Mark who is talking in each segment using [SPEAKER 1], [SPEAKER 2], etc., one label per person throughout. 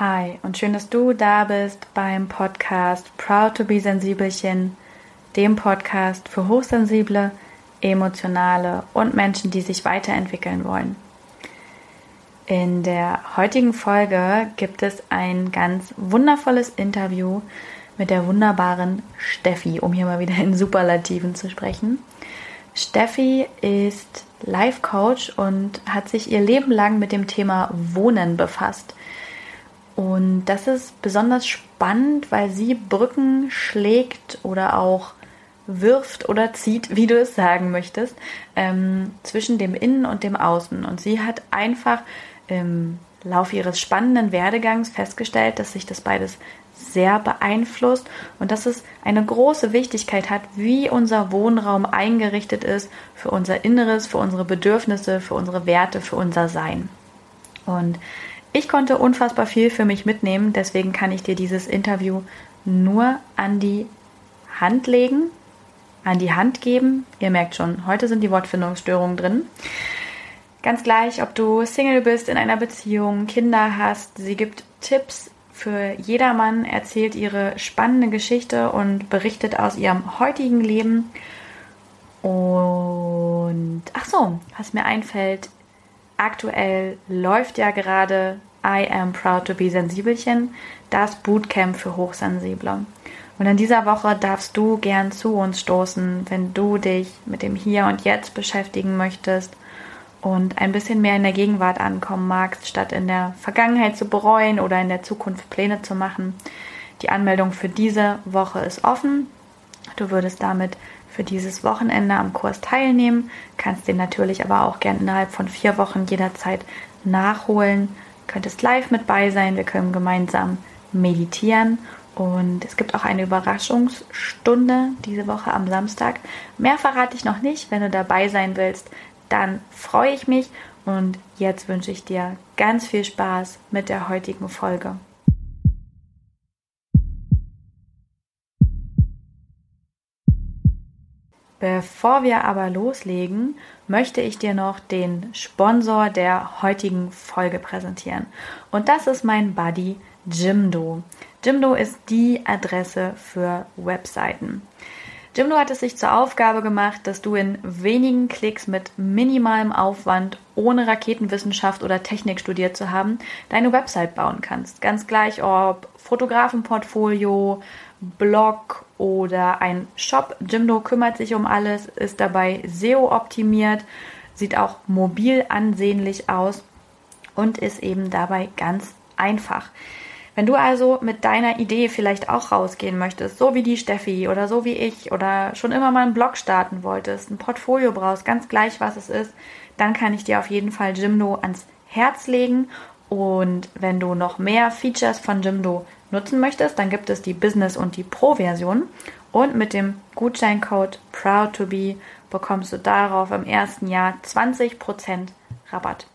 [SPEAKER 1] Hi und schön, dass du da bist beim Podcast Proud to be Sensibelchen, dem Podcast für hochsensible, emotionale und Menschen, die sich weiterentwickeln wollen. In der heutigen Folge gibt es ein ganz wundervolles Interview mit der wunderbaren Steffi, um hier mal wieder in Superlativen zu sprechen. Steffi ist Life Coach und hat sich ihr Leben lang mit dem Thema Wohnen befasst. Und das ist besonders spannend, weil sie Brücken schlägt oder auch wirft oder zieht, wie du es sagen möchtest, ähm, zwischen dem Innen und dem Außen. Und sie hat einfach im Laufe ihres spannenden Werdegangs festgestellt, dass sich das beides sehr beeinflusst und dass es eine große Wichtigkeit hat, wie unser Wohnraum eingerichtet ist für unser Inneres, für unsere Bedürfnisse, für unsere Werte, für unser Sein. Und ich konnte unfassbar viel für mich mitnehmen, deswegen kann ich dir dieses Interview nur an die Hand legen, an die Hand geben. Ihr merkt schon, heute sind die Wortfindungsstörungen drin. Ganz gleich, ob du Single bist, in einer Beziehung, Kinder hast, sie gibt Tipps für jedermann, erzählt ihre spannende Geschichte und berichtet aus ihrem heutigen Leben. Und ach so, was mir einfällt, aktuell läuft ja gerade I Am Proud to Be Sensibelchen, das Bootcamp für Hochsensible. Und in dieser Woche darfst du gern zu uns stoßen, wenn du dich mit dem Hier und Jetzt beschäftigen möchtest und ein bisschen mehr in der Gegenwart ankommen magst, statt in der Vergangenheit zu bereuen oder in der Zukunft Pläne zu machen. Die Anmeldung für diese Woche ist offen. Du würdest damit für dieses Wochenende am Kurs teilnehmen, kannst den natürlich aber auch gern innerhalb von vier Wochen jederzeit nachholen, könntest live mit bei sein, wir können gemeinsam meditieren und es gibt auch eine Überraschungsstunde diese Woche am Samstag. Mehr verrate ich noch nicht. Wenn du dabei sein willst, dann freue ich mich und jetzt wünsche ich dir ganz viel Spaß mit der heutigen Folge. Bevor wir aber loslegen, möchte ich dir noch den Sponsor der heutigen Folge präsentieren. Und das ist mein Buddy Jimdo. Jimdo ist die Adresse für Webseiten. Jimdo hat es sich zur Aufgabe gemacht, dass du in wenigen Klicks mit minimalem Aufwand, ohne Raketenwissenschaft oder Technik studiert zu haben, deine Website bauen kannst. Ganz gleich ob Fotografenportfolio, Blog oder ein Shop. Jimdo kümmert sich um alles, ist dabei SEO optimiert, sieht auch mobil ansehnlich aus und ist eben dabei ganz einfach. Wenn du also mit deiner Idee vielleicht auch rausgehen möchtest, so wie die Steffi oder so wie ich oder schon immer mal einen Blog starten wolltest, ein Portfolio brauchst, ganz gleich was es ist, dann kann ich dir auf jeden Fall Jimdo ans Herz legen. Und wenn du noch mehr Features von Jimdo nutzen möchtest, dann gibt es die Business und die Pro-Version. Und mit dem Gutscheincode Proud2Be bekommst du darauf im ersten Jahr 20% Rabatt.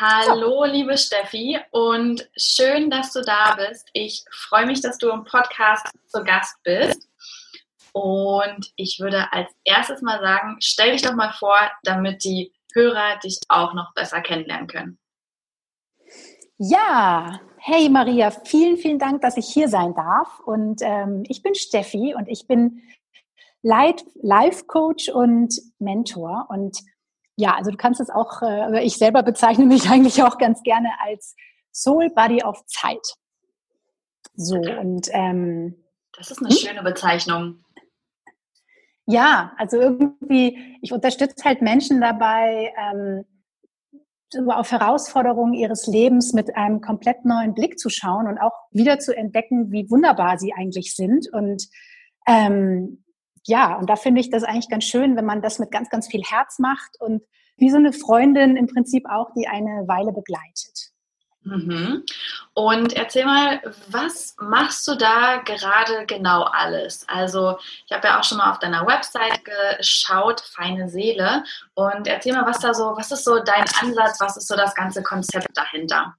[SPEAKER 1] Hallo, liebe Steffi, und schön, dass du da bist. Ich freue mich, dass du im Podcast zu Gast bist. Und ich würde als erstes mal sagen, stell dich doch mal vor, damit die Hörer dich auch noch besser kennenlernen können.
[SPEAKER 2] Ja, hey Maria, vielen, vielen Dank, dass ich hier sein darf. Und ähm, ich bin Steffi und ich bin Life Coach und Mentor. Und ja, also du kannst es auch, äh, ich selber bezeichne mich eigentlich auch ganz gerne als Soul Body of Zeit.
[SPEAKER 1] So, und ähm, das ist eine hm? schöne Bezeichnung.
[SPEAKER 2] Ja, also irgendwie, ich unterstütze halt Menschen dabei, ähm, auf Herausforderungen ihres Lebens mit einem komplett neuen Blick zu schauen und auch wieder zu entdecken, wie wunderbar sie eigentlich sind. Und ähm, ja, und da finde ich das eigentlich ganz schön, wenn man das mit ganz, ganz viel Herz macht und wie so eine Freundin im Prinzip auch, die eine Weile begleitet.
[SPEAKER 1] Mhm. Und erzähl mal, was machst du da gerade genau alles? Also ich habe ja auch schon mal auf deiner Website geschaut, feine Seele. Und erzähl mal, was da so, was ist so dein Ansatz, was ist so das ganze Konzept dahinter?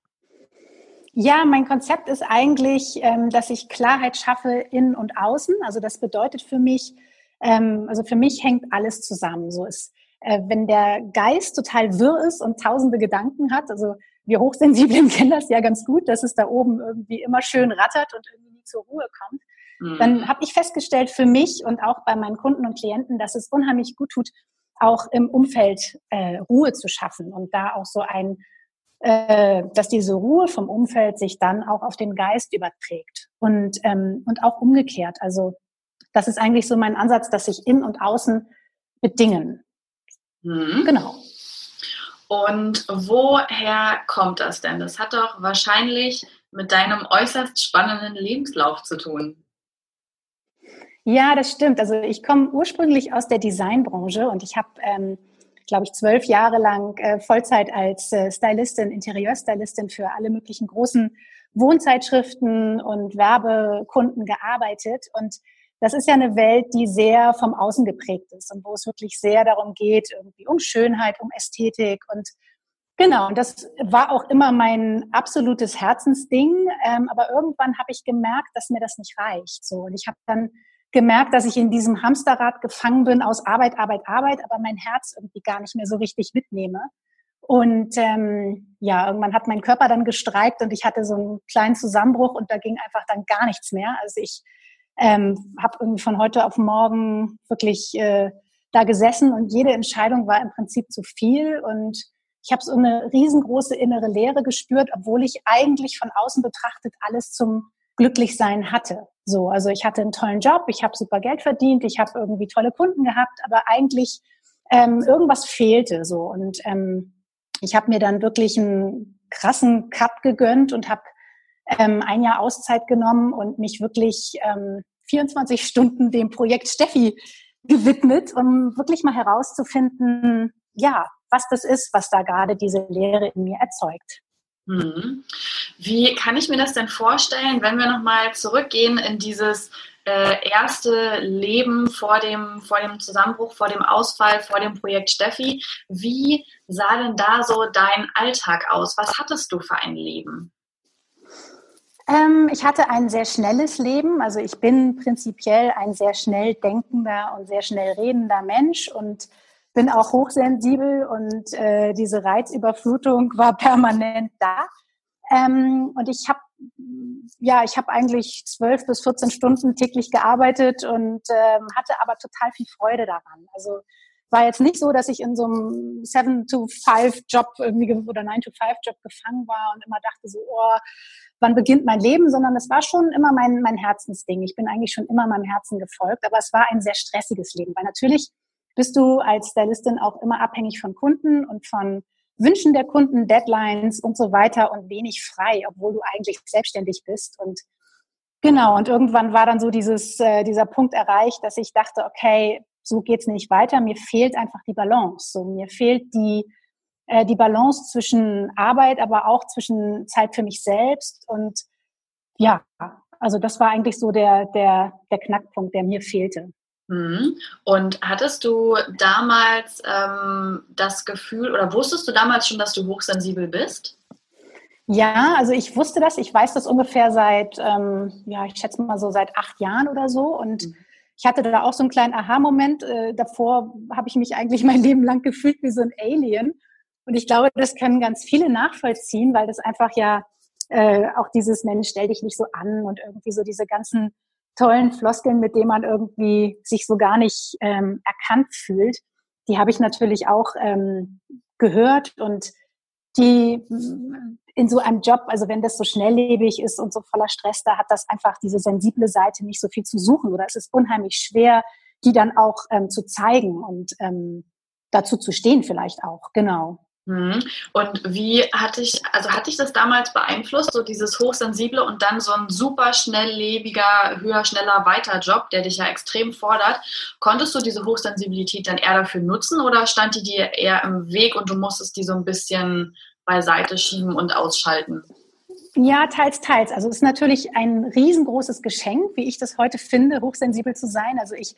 [SPEAKER 2] Ja, mein Konzept ist eigentlich, ähm, dass ich Klarheit schaffe innen und außen. Also das bedeutet für mich, ähm, also für mich hängt alles zusammen. So ist äh, wenn der Geist total wirr ist und tausende Gedanken hat, also wir Hochsensiblen kennen das ja ganz gut, dass es da oben irgendwie immer schön rattert und irgendwie nie zur Ruhe kommt, mhm. dann habe ich festgestellt für mich und auch bei meinen Kunden und Klienten, dass es unheimlich gut tut, auch im Umfeld äh, Ruhe zu schaffen und da auch so ein, äh, dass diese Ruhe vom Umfeld sich dann auch auf den Geist überträgt und, ähm, und auch umgekehrt. Also das ist eigentlich so mein Ansatz, dass sich in und außen bedingen.
[SPEAKER 1] Mhm. Genau. Und woher kommt das denn? Das hat doch wahrscheinlich mit deinem äußerst spannenden Lebenslauf zu tun.
[SPEAKER 2] Ja, das stimmt. Also ich komme ursprünglich aus der Designbranche und ich habe, ähm, glaube ich, zwölf Jahre lang äh, Vollzeit als äh, Stylistin, Interieurstylistin für alle möglichen großen Wohnzeitschriften und Werbekunden gearbeitet. Und das ist ja eine Welt, die sehr vom Außen geprägt ist und wo es wirklich sehr darum geht, irgendwie um Schönheit, um Ästhetik und genau. Und das war auch immer mein absolutes Herzensding. Ähm, aber irgendwann habe ich gemerkt, dass mir das nicht reicht. So und ich habe dann gemerkt, dass ich in diesem Hamsterrad gefangen bin aus Arbeit, Arbeit, Arbeit, aber mein Herz irgendwie gar nicht mehr so richtig mitnehme. Und ähm, ja, irgendwann hat mein Körper dann gestreikt und ich hatte so einen kleinen Zusammenbruch und da ging einfach dann gar nichts mehr. Also ich ähm, habe irgendwie von heute auf morgen wirklich äh, da gesessen und jede Entscheidung war im Prinzip zu viel und ich habe so eine riesengroße innere Leere gespürt, obwohl ich eigentlich von außen betrachtet alles zum Glücklichsein hatte. So, also ich hatte einen tollen Job, ich habe super Geld verdient, ich habe irgendwie tolle Kunden gehabt, aber eigentlich ähm, irgendwas fehlte so und ähm, ich habe mir dann wirklich einen krassen Cut gegönnt und habe ähm, ein Jahr Auszeit genommen und mich wirklich ähm, 24 Stunden dem Projekt Steffi gewidmet, um wirklich mal herauszufinden, ja, was das ist, was da gerade diese Lehre in mir erzeugt.
[SPEAKER 1] Mhm. Wie kann ich mir das denn vorstellen, wenn wir nochmal zurückgehen in dieses äh, erste Leben vor dem, vor dem Zusammenbruch, vor dem Ausfall, vor dem Projekt Steffi? Wie sah denn da so dein Alltag aus? Was hattest du für ein Leben?
[SPEAKER 2] Ähm, ich hatte ein sehr schnelles Leben. Also ich bin prinzipiell ein sehr schnell denkender und sehr schnell redender Mensch und bin auch hochsensibel und äh, diese Reizüberflutung war permanent da. Ähm, und ich habe ja, ich habe eigentlich zwölf bis 14 Stunden täglich gearbeitet und ähm, hatte aber total viel Freude daran. Also war jetzt nicht so, dass ich in so einem 7-to-5-Job irgendwie oder 9-to-5-Job gefangen war und immer dachte so, oh, wann beginnt mein Leben, sondern es war schon immer mein, mein Herzensding. Ich bin eigentlich schon immer meinem Herzen gefolgt, aber es war ein sehr stressiges Leben, weil natürlich bist du als Stylistin auch immer abhängig von Kunden und von Wünschen der Kunden, Deadlines und so weiter und wenig frei, obwohl du eigentlich selbstständig bist. Und genau, und irgendwann war dann so dieses, äh, dieser Punkt erreicht, dass ich dachte, okay, so geht's nicht weiter. Mir fehlt einfach die Balance. So, mir fehlt die, äh, die Balance zwischen Arbeit, aber auch zwischen Zeit für mich selbst. Und ja, also das war eigentlich so der, der, der Knackpunkt, der mir fehlte.
[SPEAKER 1] Mhm. Und hattest du damals ähm, das Gefühl oder wusstest du damals schon, dass du hochsensibel bist?
[SPEAKER 2] Ja, also ich wusste das. Ich weiß das ungefähr seit, ähm, ja, ich schätze mal so seit acht Jahren oder so. Und mhm. ich hatte da auch so einen kleinen Aha-Moment. Äh, davor habe ich mich eigentlich mein Leben lang gefühlt wie so ein Alien. Und ich glaube, das können ganz viele nachvollziehen, weil das einfach ja äh, auch dieses Mensch, stell dich nicht so an und irgendwie so diese ganzen tollen Floskeln, mit denen man irgendwie sich so gar nicht ähm, erkannt fühlt, die habe ich natürlich auch ähm, gehört und die in so einem Job, also wenn das so schnelllebig ist und so voller Stress, da hat das einfach diese sensible Seite nicht so viel zu suchen oder es ist unheimlich schwer, die dann auch ähm, zu zeigen und ähm, dazu zu stehen vielleicht auch, genau.
[SPEAKER 1] Mhm. Und wie hatte ich, also hatte ich das damals beeinflusst, so dieses Hochsensible und dann so ein super schnelllebiger, höher, schneller, weiter Job, der dich ja extrem fordert. Konntest du diese Hochsensibilität dann eher dafür nutzen oder stand die dir eher im Weg und du musstest die so ein bisschen beiseite schieben und ausschalten?
[SPEAKER 2] Ja, teils, teils. Also es ist natürlich ein riesengroßes Geschenk, wie ich das heute finde, hochsensibel zu sein. Also ich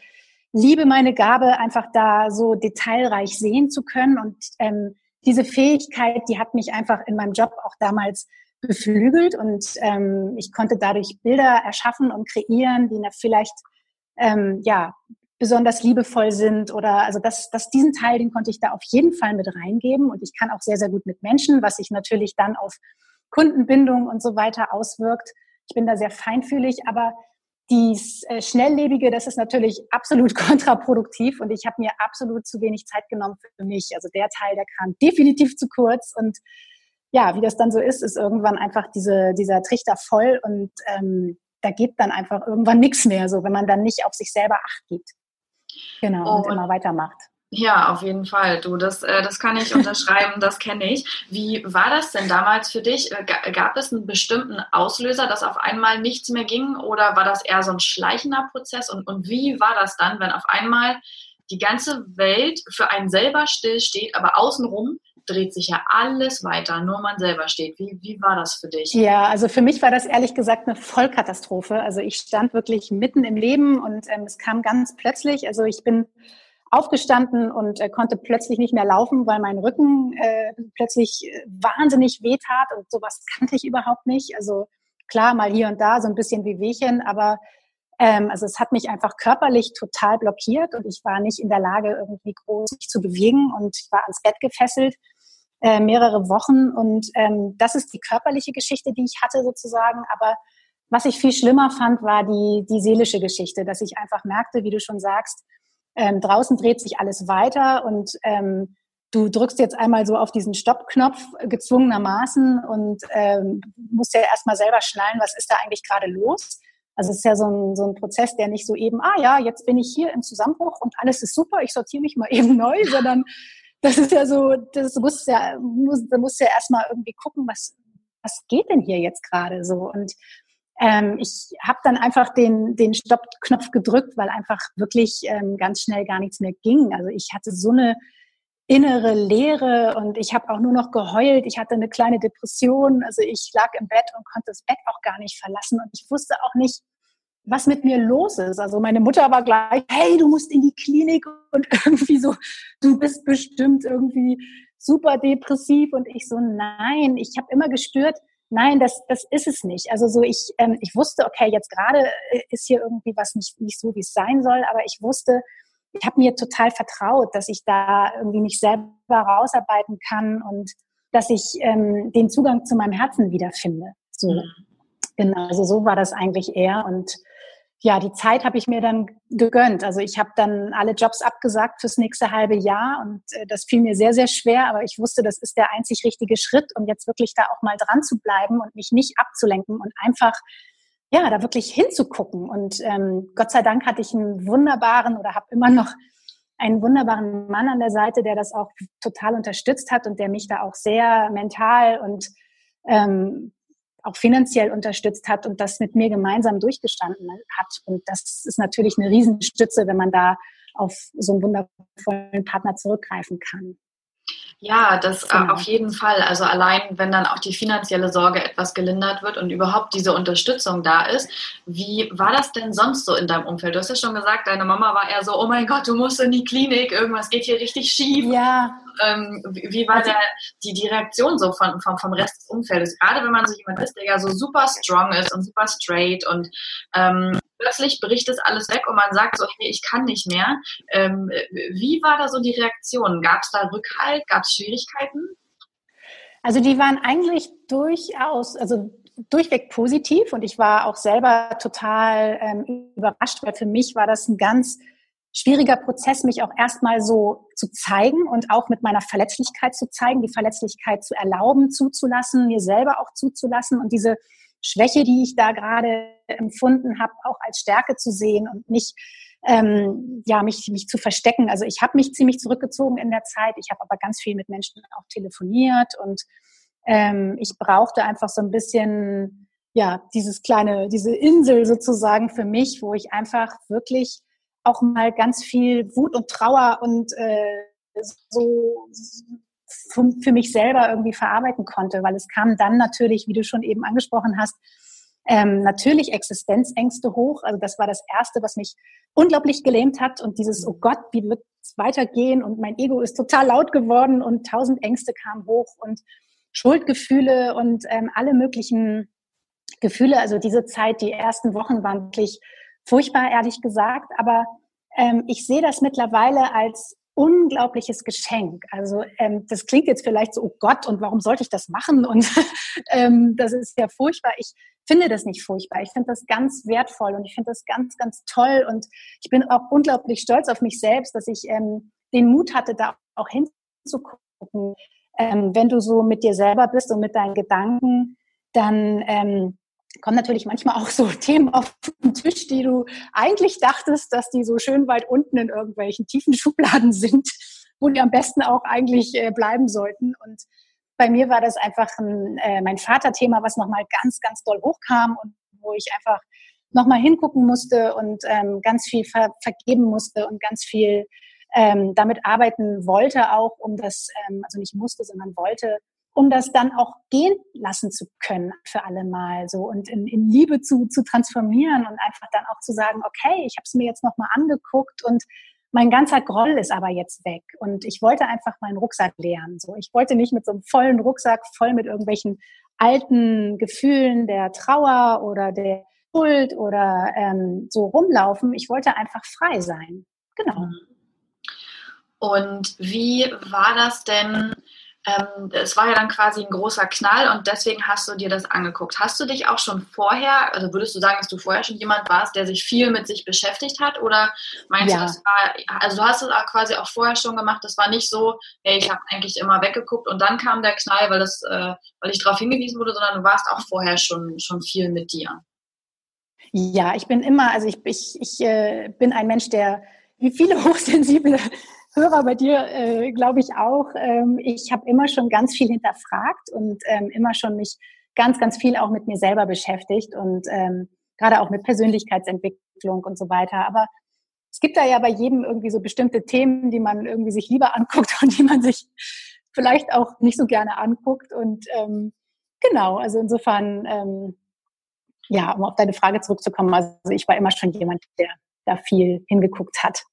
[SPEAKER 2] liebe meine Gabe, einfach da so detailreich sehen zu können und ähm, diese Fähigkeit, die hat mich einfach in meinem Job auch damals beflügelt und ähm, ich konnte dadurch Bilder erschaffen und kreieren, die vielleicht ähm, ja besonders liebevoll sind oder also das, das diesen Teil, den konnte ich da auf jeden Fall mit reingeben und ich kann auch sehr, sehr gut mit Menschen, was sich natürlich dann auf Kundenbindung und so weiter auswirkt. Ich bin da sehr feinfühlig, aber dies äh, Schnelllebige, das ist natürlich absolut kontraproduktiv und ich habe mir absolut zu wenig Zeit genommen für mich. Also der Teil, der kam definitiv zu kurz und ja, wie das dann so ist, ist irgendwann einfach diese, dieser Trichter voll und ähm, da geht dann einfach irgendwann nichts mehr, so wenn man dann nicht auf sich selber Acht gibt. Genau, oh, und immer weitermacht.
[SPEAKER 1] Ja, auf jeden Fall. Du, das, äh, das kann ich unterschreiben, das kenne ich. Wie war das denn damals für dich? Äh, gab es einen bestimmten Auslöser, dass auf einmal nichts mehr ging oder war das eher so ein schleichender Prozess? Und, und wie war das dann, wenn auf einmal die ganze Welt für einen selber stillsteht, aber außenrum dreht sich ja alles weiter, nur man selber steht. Wie, wie war das für dich?
[SPEAKER 2] Ja, also für mich war das ehrlich gesagt eine Vollkatastrophe. Also ich stand wirklich mitten im Leben und ähm, es kam ganz plötzlich. Also ich bin aufgestanden und äh, konnte plötzlich nicht mehr laufen, weil mein Rücken äh, plötzlich äh, wahnsinnig wehtat und sowas kannte ich überhaupt nicht. Also klar, mal hier und da so ein bisschen wie Wehchen, aber ähm, also es hat mich einfach körperlich total blockiert und ich war nicht in der Lage, irgendwie groß mich zu bewegen und ich war ans Bett gefesselt äh, mehrere Wochen und ähm, das ist die körperliche Geschichte, die ich hatte sozusagen, aber was ich viel schlimmer fand, war die, die seelische Geschichte, dass ich einfach merkte, wie du schon sagst, ähm, draußen dreht sich alles weiter und ähm, du drückst jetzt einmal so auf diesen Stoppknopf gezwungenermaßen und ähm, musst ja erstmal selber schnallen, was ist da eigentlich gerade los. Also es ist ja so ein, so ein Prozess, der nicht so eben, ah ja, jetzt bin ich hier im Zusammenbruch und alles ist super, ich sortiere mich mal eben neu, sondern das ist ja so, das muss ja, muss, da musst ja erstmal irgendwie gucken, was, was geht denn hier jetzt gerade so und ähm, ich habe dann einfach den, den Stoppknopf gedrückt, weil einfach wirklich ähm, ganz schnell gar nichts mehr ging. Also ich hatte so eine innere Leere und ich habe auch nur noch geheult. Ich hatte eine kleine Depression. Also ich lag im Bett und konnte das Bett auch gar nicht verlassen und ich wusste auch nicht, was mit mir los ist. Also meine Mutter war gleich, hey, du musst in die Klinik und irgendwie so, du bist bestimmt irgendwie super depressiv und ich so, nein, ich habe immer gespürt, nein, das, das ist es nicht. Also so ich, ähm, ich wusste, okay, jetzt gerade äh, ist hier irgendwie was nicht, nicht so, wie es sein soll, aber ich wusste, ich habe mir total vertraut, dass ich da irgendwie mich selber rausarbeiten kann und dass ich ähm, den Zugang zu meinem Herzen wiederfinde. So. Mhm. Genau, also so war das eigentlich eher und ja, die Zeit habe ich mir dann gegönnt. Also ich habe dann alle Jobs abgesagt fürs nächste halbe Jahr und äh, das fiel mir sehr, sehr schwer, aber ich wusste, das ist der einzig richtige Schritt, um jetzt wirklich da auch mal dran zu bleiben und mich nicht abzulenken und einfach ja, da wirklich hinzugucken. Und ähm, Gott sei Dank hatte ich einen wunderbaren oder habe immer noch einen wunderbaren Mann an der Seite, der das auch total unterstützt hat und der mich da auch sehr mental und ähm, auch finanziell unterstützt hat und das mit mir gemeinsam durchgestanden hat. Und das ist natürlich eine Riesenstütze, wenn man da auf so einen wundervollen Partner zurückgreifen kann.
[SPEAKER 1] Ja, das äh, genau. auf jeden Fall. Also allein, wenn dann auch die finanzielle Sorge etwas gelindert wird und überhaupt diese Unterstützung da ist. Wie war das denn sonst so in deinem Umfeld? Du hast ja schon gesagt, deine Mama war eher so, oh mein Gott, du musst in die Klinik, irgendwas geht hier richtig schief.
[SPEAKER 2] Ja.
[SPEAKER 1] Ähm, wie war also, der, die, die Reaktion so von, vom, vom Rest des Umfeldes? Gerade wenn man so jemand ist, der ja so super strong ist und super straight und ähm, plötzlich bricht es alles weg und man sagt so, hey, ich kann nicht mehr. Ähm, wie war da so die Reaktion? Gab es da Rückhalt? Gab es Schwierigkeiten?
[SPEAKER 2] Also die waren eigentlich durchaus, also durchweg positiv und ich war auch selber total ähm, überrascht, weil für mich war das ein ganz schwieriger Prozess, mich auch erstmal so zu zeigen und auch mit meiner Verletzlichkeit zu zeigen, die Verletzlichkeit zu erlauben, zuzulassen, mir selber auch zuzulassen und diese Schwäche, die ich da gerade empfunden habe, auch als Stärke zu sehen und nicht ähm, ja mich mich zu verstecken. Also ich habe mich ziemlich zurückgezogen in der Zeit. Ich habe aber ganz viel mit Menschen auch telefoniert und ähm, ich brauchte einfach so ein bisschen ja dieses kleine diese Insel sozusagen für mich, wo ich einfach wirklich auch mal ganz viel Wut und Trauer und äh, so für, mich selber irgendwie verarbeiten konnte, weil es kam dann natürlich, wie du schon eben angesprochen hast, ähm, natürlich Existenzängste hoch. Also das war das Erste, was mich unglaublich gelähmt hat. Und dieses, oh Gott, wie wird es weitergehen? Und mein Ego ist total laut geworden und tausend Ängste kamen hoch und Schuldgefühle und ähm, alle möglichen Gefühle. Also diese Zeit, die ersten Wochen waren wirklich furchtbar, ehrlich gesagt. Aber ähm, ich sehe das mittlerweile als unglaubliches Geschenk. Also ähm, das klingt jetzt vielleicht so, oh Gott, und warum sollte ich das machen? Und ähm, das ist ja furchtbar. Ich finde das nicht furchtbar. Ich finde das ganz wertvoll und ich finde das ganz, ganz toll. Und ich bin auch unglaublich stolz auf mich selbst, dass ich ähm, den Mut hatte, da auch hinzugucken. Ähm, wenn du so mit dir selber bist und mit deinen Gedanken, dann ähm, kommen natürlich manchmal auch so Themen auf den Tisch, die du eigentlich dachtest, dass die so schön weit unten in irgendwelchen tiefen Schubladen sind, wo die am besten auch eigentlich äh, bleiben sollten. Und bei mir war das einfach ein, äh, mein Vaterthema, was nochmal ganz, ganz doll hochkam und wo ich einfach nochmal hingucken musste und ähm, ganz viel ver vergeben musste und ganz viel ähm, damit arbeiten wollte auch, um das, ähm, also nicht musste, sondern wollte, um das dann auch gehen lassen zu können für alle Mal so und in, in Liebe zu, zu transformieren und einfach dann auch zu sagen, okay, ich habe es mir jetzt nochmal angeguckt und mein ganzer Groll ist aber jetzt weg und ich wollte einfach meinen Rucksack leeren. So, ich wollte nicht mit so einem vollen Rucksack voll mit irgendwelchen alten Gefühlen der Trauer oder der Schuld oder ähm, so rumlaufen. Ich wollte einfach frei sein. Genau.
[SPEAKER 1] Und wie war das denn? Ähm, es war ja dann quasi ein großer Knall und deswegen hast du dir das angeguckt. Hast du dich auch schon vorher, also würdest du sagen, dass du vorher schon jemand warst, der sich viel mit sich beschäftigt hat? Oder meinst ja. du, das war, also du hast es auch quasi auch vorher schon gemacht, das war nicht so, hey, ich habe eigentlich immer weggeguckt und dann kam der Knall, weil, das, äh, weil ich darauf hingewiesen wurde, sondern du warst auch vorher schon, schon viel mit dir.
[SPEAKER 2] Ja, ich bin immer, also ich, ich, ich äh, bin ein Mensch, der wie viele hochsensible Hörer bei dir, äh, glaube ich auch. Ähm, ich habe immer schon ganz viel hinterfragt und ähm, immer schon mich ganz, ganz viel auch mit mir selber beschäftigt und ähm, gerade auch mit Persönlichkeitsentwicklung und so weiter. Aber es gibt da ja bei jedem irgendwie so bestimmte Themen, die man irgendwie sich lieber anguckt und die man sich vielleicht auch nicht so gerne anguckt. Und ähm, genau, also insofern, ähm, ja, um auf deine Frage zurückzukommen, also ich war immer schon jemand, der da viel hingeguckt hat.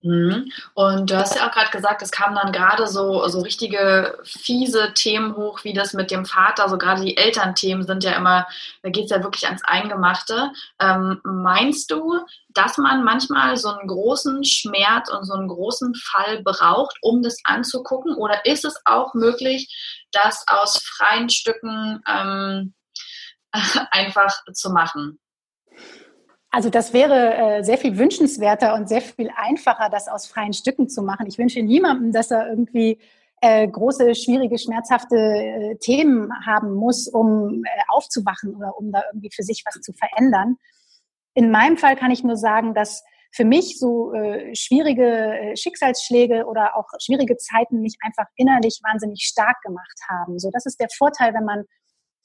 [SPEAKER 1] Mhm. Und du hast ja auch gerade gesagt, es kamen dann gerade so, so richtige fiese Themen hoch, wie das mit dem Vater, so gerade die Elternthemen sind ja immer, da geht es ja wirklich ans Eingemachte. Ähm, meinst du, dass man manchmal so einen großen Schmerz und so einen großen Fall braucht, um das anzugucken? Oder ist es auch möglich, das aus freien Stücken ähm, einfach zu machen?
[SPEAKER 2] Also das wäre äh, sehr viel wünschenswerter und sehr viel einfacher, das aus freien Stücken zu machen. Ich wünsche niemandem, dass er irgendwie äh, große, schwierige, schmerzhafte äh, Themen haben muss, um äh, aufzuwachen oder um da irgendwie für sich was zu verändern. In meinem Fall kann ich nur sagen, dass für mich so äh, schwierige äh, Schicksalsschläge oder auch schwierige Zeiten mich einfach innerlich wahnsinnig stark gemacht haben. So, das ist der Vorteil, wenn man,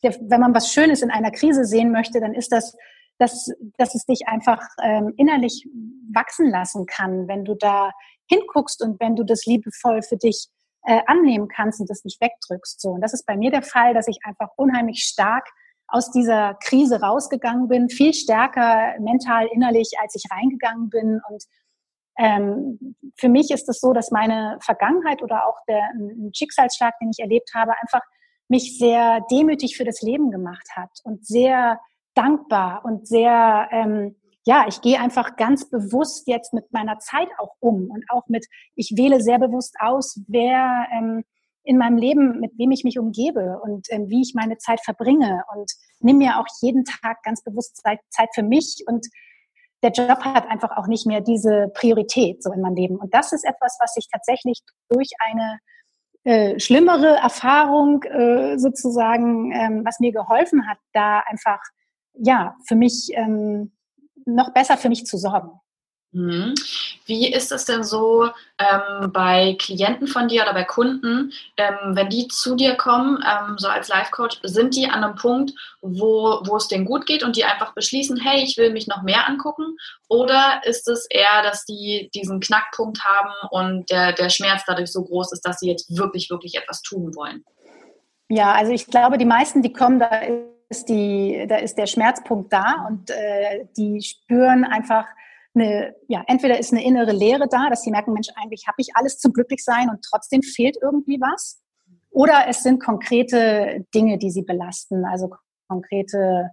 [SPEAKER 2] wenn man was Schönes in einer Krise sehen möchte, dann ist das dass, dass es dich einfach ähm, innerlich wachsen lassen kann, wenn du da hinguckst und wenn du das liebevoll für dich äh, annehmen kannst und das nicht wegdrückst. So. Und das ist bei mir der Fall, dass ich einfach unheimlich stark aus dieser Krise rausgegangen bin, viel stärker mental, innerlich, als ich reingegangen bin. Und ähm, für mich ist es so, dass meine Vergangenheit oder auch der ein Schicksalsschlag, den ich erlebt habe, einfach mich sehr demütig für das Leben gemacht hat und sehr dankbar und sehr, ähm, ja, ich gehe einfach ganz bewusst jetzt mit meiner Zeit auch um und auch mit, ich wähle sehr bewusst aus, wer ähm, in meinem Leben, mit wem ich mich umgebe und ähm, wie ich meine Zeit verbringe und nehme mir auch jeden Tag ganz bewusst Zeit, Zeit für mich und der Job hat einfach auch nicht mehr diese Priorität so in meinem Leben. Und das ist etwas, was sich tatsächlich durch eine äh, schlimmere Erfahrung äh, sozusagen, ähm, was mir geholfen hat, da einfach ja, für mich ähm, noch besser für mich zu sorgen.
[SPEAKER 1] Mhm. Wie ist es denn so ähm, bei Klienten von dir oder bei Kunden, ähm, wenn die zu dir kommen, ähm, so als Life-Coach, sind die an einem Punkt, wo, wo es denen gut geht und die einfach beschließen, hey, ich will mich noch mehr angucken? Oder ist es eher, dass die diesen Knackpunkt haben und der, der Schmerz dadurch so groß ist, dass sie jetzt wirklich, wirklich etwas tun wollen?
[SPEAKER 2] Ja, also ich glaube, die meisten, die kommen, da ist, die, da ist der Schmerzpunkt da und äh, die spüren einfach eine, ja, entweder ist eine innere Leere da, dass sie merken, Mensch, eigentlich habe ich alles zum Glücklichsein und trotzdem fehlt irgendwie was. Oder es sind konkrete Dinge, die sie belasten, also konkrete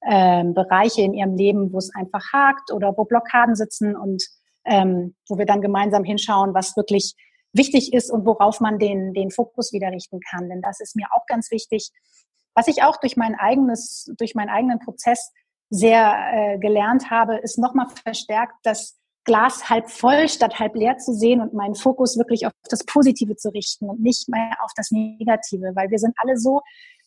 [SPEAKER 2] äh, Bereiche in ihrem Leben, wo es einfach hakt oder wo Blockaden sitzen und ähm, wo wir dann gemeinsam hinschauen, was wirklich wichtig ist und worauf man den, den Fokus wieder richten kann. Denn das ist mir auch ganz wichtig. Was ich auch durch mein eigenes, durch meinen eigenen Prozess sehr äh, gelernt habe, ist nochmal verstärkt, das Glas halb voll statt halb leer zu sehen und meinen Fokus wirklich auf das Positive zu richten und nicht mehr auf das Negative, weil wir sind alle so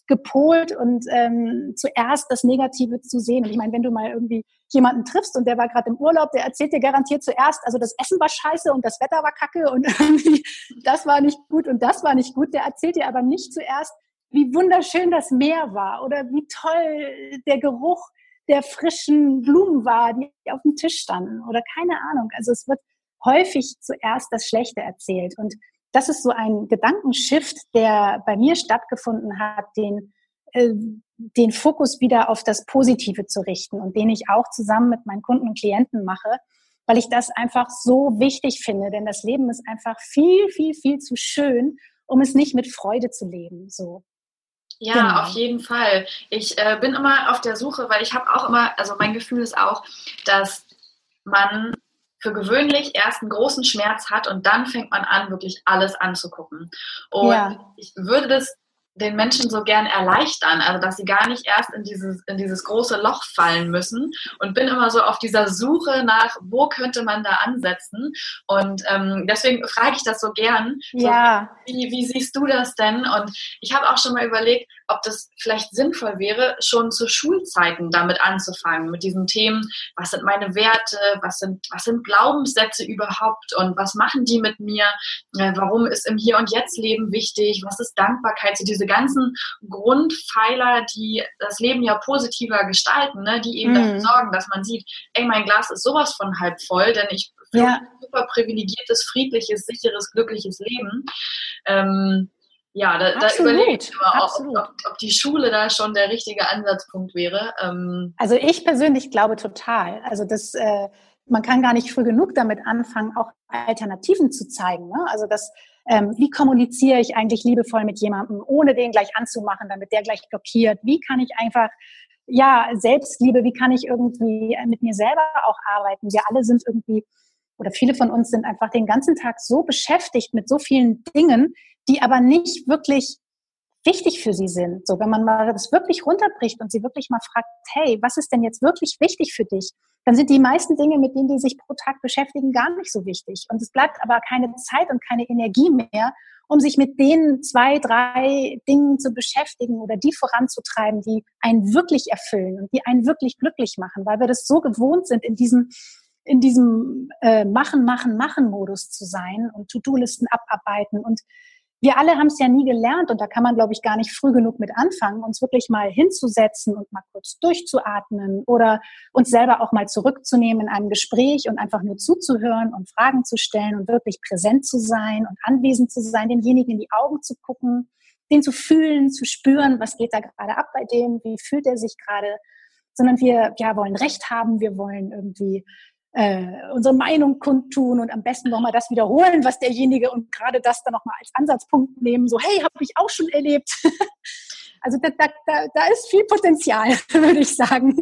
[SPEAKER 2] gepolt und ähm, zuerst das Negative zu sehen. Und ich meine, wenn du mal irgendwie jemanden triffst und der war gerade im Urlaub, der erzählt dir garantiert zuerst, also das Essen war scheiße und das Wetter war kacke und irgendwie das war nicht gut und das war nicht gut. Der erzählt dir aber nicht zuerst, wie wunderschön das Meer war oder wie toll der Geruch der frischen Blumen war, die auf dem Tisch standen oder keine Ahnung. Also es wird häufig zuerst das Schlechte erzählt und das ist so ein Gedankenshift, der bei mir stattgefunden hat, den, äh, den Fokus wieder auf das Positive zu richten und den ich auch zusammen mit meinen Kunden und Klienten mache, weil ich das einfach so wichtig finde, denn das Leben ist einfach viel, viel, viel zu schön, um es nicht mit Freude zu leben. So.
[SPEAKER 1] Ja, genau. auf jeden Fall. Ich äh, bin immer auf der Suche, weil ich habe auch immer, also mein Gefühl ist auch, dass man für gewöhnlich erst einen großen Schmerz hat und dann fängt man an, wirklich alles anzugucken. Und ja. ich würde das den Menschen so gern erleichtern, also dass sie gar nicht erst in dieses, in dieses große Loch fallen müssen und bin immer so auf dieser Suche nach, wo könnte man da ansetzen und ähm, deswegen frage ich das so gern.
[SPEAKER 2] Ja.
[SPEAKER 1] So, wie, wie siehst du das denn? Und ich habe auch schon mal überlegt, ob das vielleicht sinnvoll wäre, schon zu Schulzeiten damit anzufangen, mit diesen Themen, was sind meine Werte, was sind, was sind Glaubenssätze überhaupt und was machen die mit mir, äh, warum ist im Hier und Jetzt Leben wichtig, was ist Dankbarkeit, so diese ganzen Grundpfeiler, die das Leben ja positiver gestalten, ne, die eben mhm. dafür sorgen, dass man sieht, ey, mein Glas ist sowas von halb voll, denn ich ja. ein super privilegiertes, friedliches, sicheres, glückliches Leben. Ähm, ja, da, da überlege ich immer, ob, ob, ob, die Schule da schon der richtige Ansatzpunkt wäre.
[SPEAKER 2] Ähm also ich persönlich glaube total. Also das, äh, man kann gar nicht früh genug damit anfangen, auch Alternativen zu zeigen. Ne? Also das, ähm, wie kommuniziere ich eigentlich liebevoll mit jemandem, ohne den gleich anzumachen, damit der gleich blockiert? Wie kann ich einfach ja, Selbstliebe, wie kann ich irgendwie mit mir selber auch arbeiten? Wir alle sind irgendwie, oder viele von uns sind einfach den ganzen Tag so beschäftigt mit so vielen Dingen, die aber nicht wirklich wichtig für sie sind. So, wenn man mal das wirklich runterbricht und sie wirklich mal fragt, hey, was ist denn jetzt wirklich wichtig für dich? Dann sind die meisten Dinge, mit denen die sich pro Tag beschäftigen, gar nicht so wichtig. Und es bleibt aber keine Zeit und keine Energie mehr, um sich mit den zwei, drei Dingen zu beschäftigen oder die voranzutreiben, die einen wirklich erfüllen und die einen wirklich glücklich machen, weil wir das so gewohnt sind, in diesem in diesem äh, Machen, Machen, Machen-Modus zu sein und To-Do-Listen abarbeiten und wir alle haben es ja nie gelernt und da kann man, glaube ich, gar nicht früh genug mit anfangen, uns wirklich mal hinzusetzen und mal kurz durchzuatmen oder uns selber auch mal zurückzunehmen in einem Gespräch und einfach nur zuzuhören und Fragen zu stellen und wirklich präsent zu sein und anwesend zu sein, denjenigen in die Augen zu gucken, den zu fühlen, zu spüren, was geht da gerade ab bei dem, wie fühlt er sich gerade, sondern wir ja, wollen Recht haben, wir wollen irgendwie äh, unsere Meinung kundtun und am besten nochmal das wiederholen, was derjenige und gerade das dann nochmal als Ansatzpunkt nehmen, so hey, habe ich auch schon erlebt. also da, da, da, ist viel Potenzial, würde ich sagen.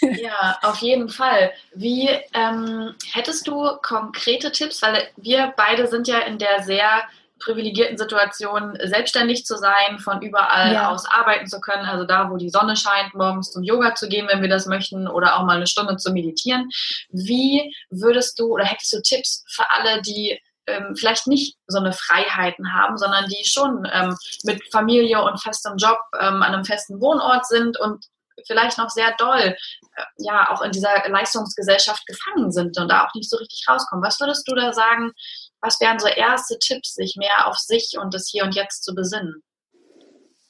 [SPEAKER 1] ja, auf jeden Fall. Wie ähm, hättest du konkrete Tipps, weil wir beide sind ja in der sehr privilegierten Situation, selbstständig zu sein, von überall ja. aus arbeiten zu können, also da, wo die Sonne scheint, morgens zum Yoga zu gehen, wenn wir das möchten, oder auch mal eine Stunde zu meditieren. Wie würdest du oder hättest du Tipps für alle, die ähm, vielleicht nicht so eine Freiheiten haben, sondern die schon ähm, mit Familie und festem Job ähm, an einem festen Wohnort sind und vielleicht noch sehr doll äh, ja auch in dieser Leistungsgesellschaft gefangen sind und da auch nicht so richtig rauskommen. Was würdest du da sagen, was wären so erste Tipps, sich mehr auf sich und das Hier und Jetzt zu besinnen?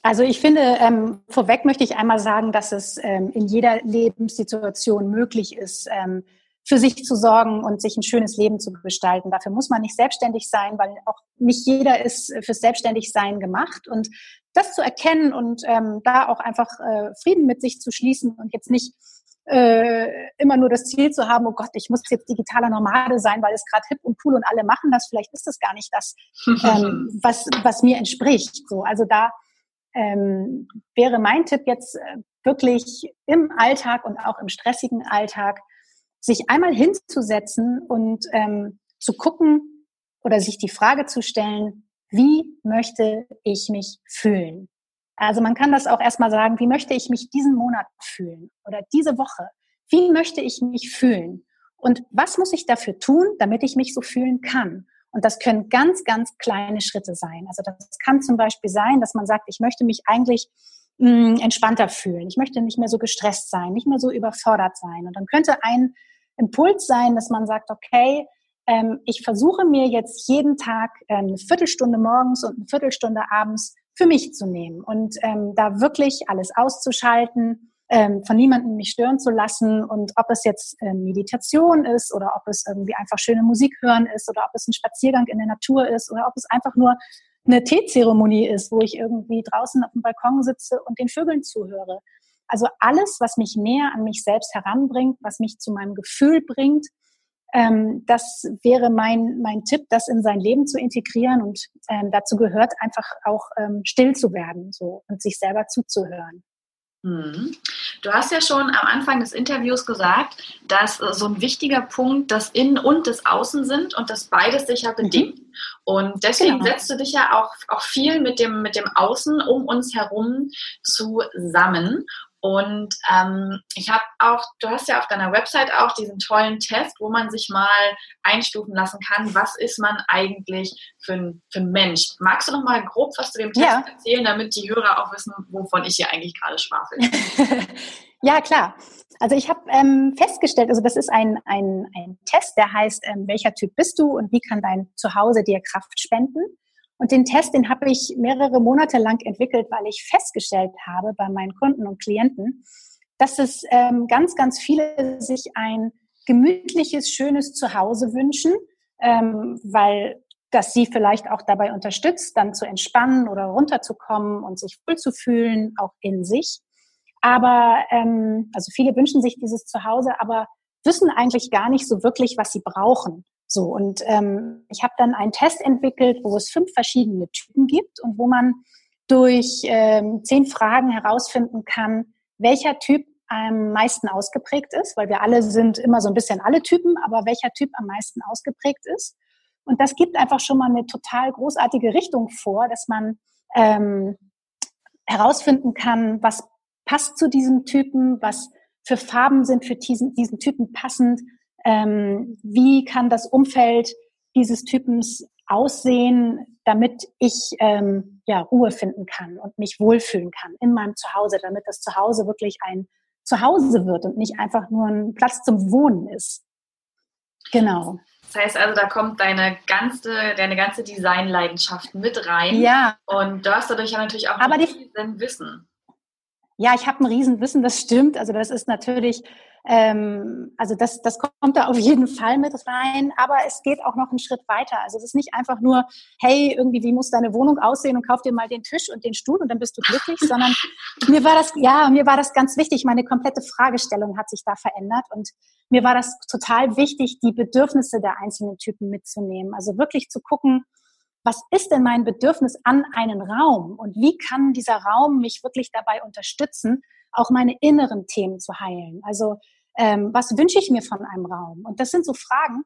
[SPEAKER 2] Also ich finde, ähm, vorweg möchte ich einmal sagen, dass es ähm, in jeder Lebenssituation möglich ist, ähm, für sich zu sorgen und sich ein schönes Leben zu gestalten. Dafür muss man nicht selbstständig sein, weil auch nicht jeder ist fürs Selbstständigsein gemacht. Und das zu erkennen und ähm, da auch einfach äh, Frieden mit sich zu schließen und jetzt nicht äh, immer nur das Ziel zu haben, oh Gott, ich muss jetzt digitaler Nomade sein, weil es gerade hip und cool und alle machen das. Vielleicht ist das gar nicht das, ähm, was, was mir entspricht. So, also da ähm, wäre mein Tipp jetzt äh, wirklich im Alltag und auch im stressigen Alltag sich einmal hinzusetzen und ähm, zu gucken oder sich die Frage zu stellen, wie möchte ich mich fühlen? Also man kann das auch erstmal sagen, wie möchte ich mich diesen Monat fühlen oder diese Woche? Wie möchte ich mich fühlen? Und was muss ich dafür tun, damit ich mich so fühlen kann? Und das können ganz, ganz kleine Schritte sein. Also das kann zum Beispiel sein, dass man sagt, ich möchte mich eigentlich mh, hm, entspannter fühlen. Ich möchte nicht mehr so gestresst sein, nicht mehr so überfordert sein. Und dann könnte ein Impuls sein, dass man sagt, okay, ähm, ich versuche mir jetzt jeden Tag ähm, eine Viertelstunde morgens und eine Viertelstunde abends für mich zu nehmen und ähm, da wirklich alles auszuschalten, ähm, von niemandem mich stören zu lassen und ob es jetzt äh, Meditation ist oder ob es irgendwie einfach schöne Musik hören ist oder ob es ein Spaziergang in der Natur ist oder ob es einfach nur eine Teezeremonie ist, wo ich irgendwie draußen auf dem Balkon sitze und den Vögeln zuhöre. Also alles, was mich näher an mich selbst heranbringt, was mich zu meinem Gefühl bringt, ähm, das wäre mein, mein Tipp, das in sein Leben zu integrieren und ähm, dazu gehört einfach auch ähm, still zu werden so und sich selber zuzuhören.
[SPEAKER 1] Mhm. Du hast ja schon am Anfang des Interviews gesagt, dass äh, so ein wichtiger Punkt das Innen und das Außen sind und dass beides sich ja bedingt. Mhm. Und deswegen genau. setzt du dich ja auch, auch viel mit dem, mit dem Außen um uns herum zusammen. Und ähm, ich habe auch, du hast ja auf deiner Website auch diesen tollen Test, wo man sich mal einstufen lassen kann, was ist man eigentlich für ein, für ein Mensch. Magst du noch mal grob was zu dem Test ja. erzählen, damit die Hörer auch wissen, wovon ich hier eigentlich gerade schwafel?
[SPEAKER 2] ja, klar. Also ich habe ähm, festgestellt, also das ist ein, ein, ein Test, der heißt, ähm, welcher Typ bist du und wie kann dein Zuhause dir Kraft spenden? Und den Test, den habe ich mehrere Monate lang entwickelt, weil ich festgestellt habe bei meinen Kunden und Klienten, dass es ähm, ganz, ganz viele sich ein gemütliches, schönes Zuhause wünschen, ähm, weil das sie vielleicht auch dabei unterstützt, dann zu entspannen oder runterzukommen und sich wohlzufühlen, auch in sich. Aber ähm, also viele wünschen sich dieses Zuhause, aber wissen eigentlich gar nicht so wirklich, was sie brauchen. So, und ähm, ich habe dann einen Test entwickelt, wo es fünf verschiedene Typen gibt und wo man durch ähm, zehn Fragen herausfinden kann, welcher Typ am meisten ausgeprägt ist, weil wir alle sind immer so ein bisschen alle Typen, aber welcher Typ am meisten ausgeprägt ist. Und das gibt einfach schon mal eine total großartige Richtung vor, dass man ähm, herausfinden kann, was passt zu diesem Typen, was für Farben sind für diesen, diesen Typen passend, ähm, wie kann das Umfeld dieses Typens aussehen, damit ich ähm, ja, Ruhe finden kann und mich wohlfühlen kann in meinem Zuhause, damit das Zuhause wirklich ein Zuhause wird und nicht einfach nur ein Platz zum Wohnen ist. Genau.
[SPEAKER 1] Das heißt also, da kommt deine ganze, deine ganze Designleidenschaft mit rein.
[SPEAKER 2] Ja.
[SPEAKER 1] Und du hast dadurch ja natürlich auch
[SPEAKER 2] Aber die, Wissen. Ja, ich habe ein Riesenwissen, das stimmt. Also das ist natürlich ähm, also das, das kommt da auf jeden Fall mit rein, aber es geht auch noch einen Schritt weiter. Also es ist nicht einfach nur, hey, irgendwie, wie muss deine Wohnung aussehen und kauf dir mal den Tisch und den Stuhl und dann bist du glücklich, sondern mir war das, ja, mir war das ganz wichtig. Meine komplette Fragestellung hat sich da verändert und mir war das total wichtig, die Bedürfnisse der einzelnen Typen mitzunehmen. Also wirklich zu gucken, was ist denn mein Bedürfnis an einen Raum und wie kann dieser Raum mich wirklich dabei unterstützen, auch meine inneren Themen zu heilen. Also ähm, was wünsche ich mir von einem Raum? Und das sind so Fragen,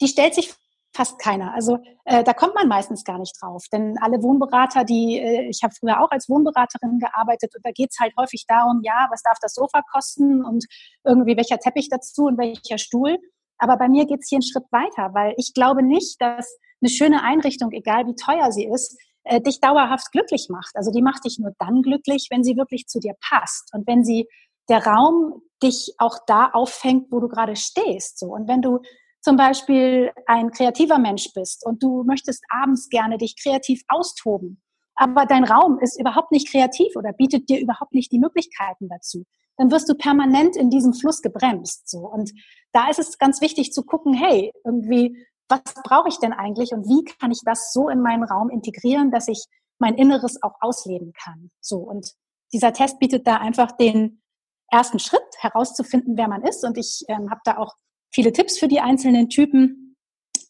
[SPEAKER 2] die stellt sich fast keiner. Also äh, da kommt man meistens gar nicht drauf. Denn alle Wohnberater, die, äh, ich habe früher auch als Wohnberaterin gearbeitet und da geht's halt häufig darum, ja, was darf das Sofa kosten und irgendwie welcher Teppich dazu und welcher Stuhl. Aber bei mir geht's hier einen Schritt weiter, weil ich glaube nicht, dass eine schöne Einrichtung, egal wie teuer sie ist, äh, dich dauerhaft glücklich macht. Also die macht dich nur dann glücklich, wenn sie wirklich zu dir passt und wenn sie der Raum dich auch da auffängt, wo du gerade stehst. So und wenn du zum Beispiel ein kreativer Mensch bist und du möchtest abends gerne dich kreativ austoben, aber dein Raum ist überhaupt nicht kreativ oder bietet dir überhaupt nicht die Möglichkeiten dazu, dann wirst du permanent in diesem Fluss gebremst. So und da ist es ganz wichtig zu gucken, hey, irgendwie was brauche ich denn eigentlich und wie kann ich das so in meinen Raum integrieren, dass ich mein Inneres auch ausleben kann. So und dieser Test bietet da einfach den ersten Schritt herauszufinden, wer man ist und ich ähm, habe da auch viele Tipps für die einzelnen Typen